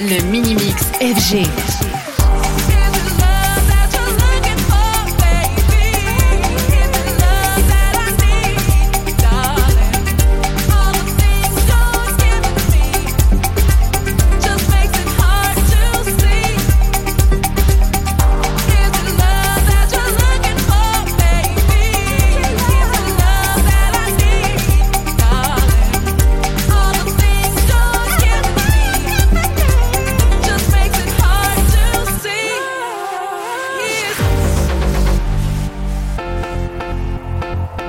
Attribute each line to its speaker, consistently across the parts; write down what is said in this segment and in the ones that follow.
Speaker 1: Le mini-mix FG.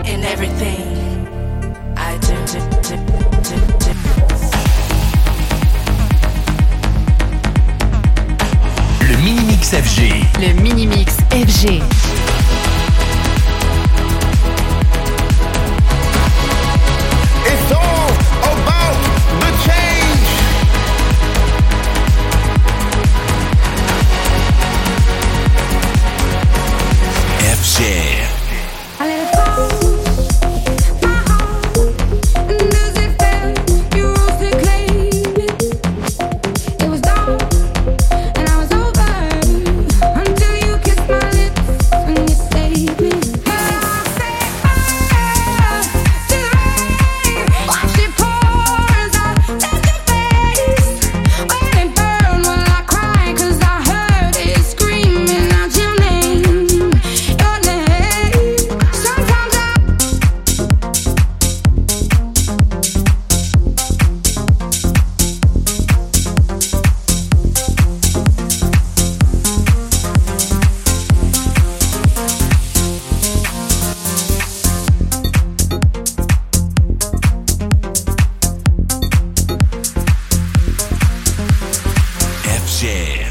Speaker 2: in everything I do. do, do, do
Speaker 3: Le mini-mix FG.
Speaker 1: Le mini-mix FG.
Speaker 3: Jam.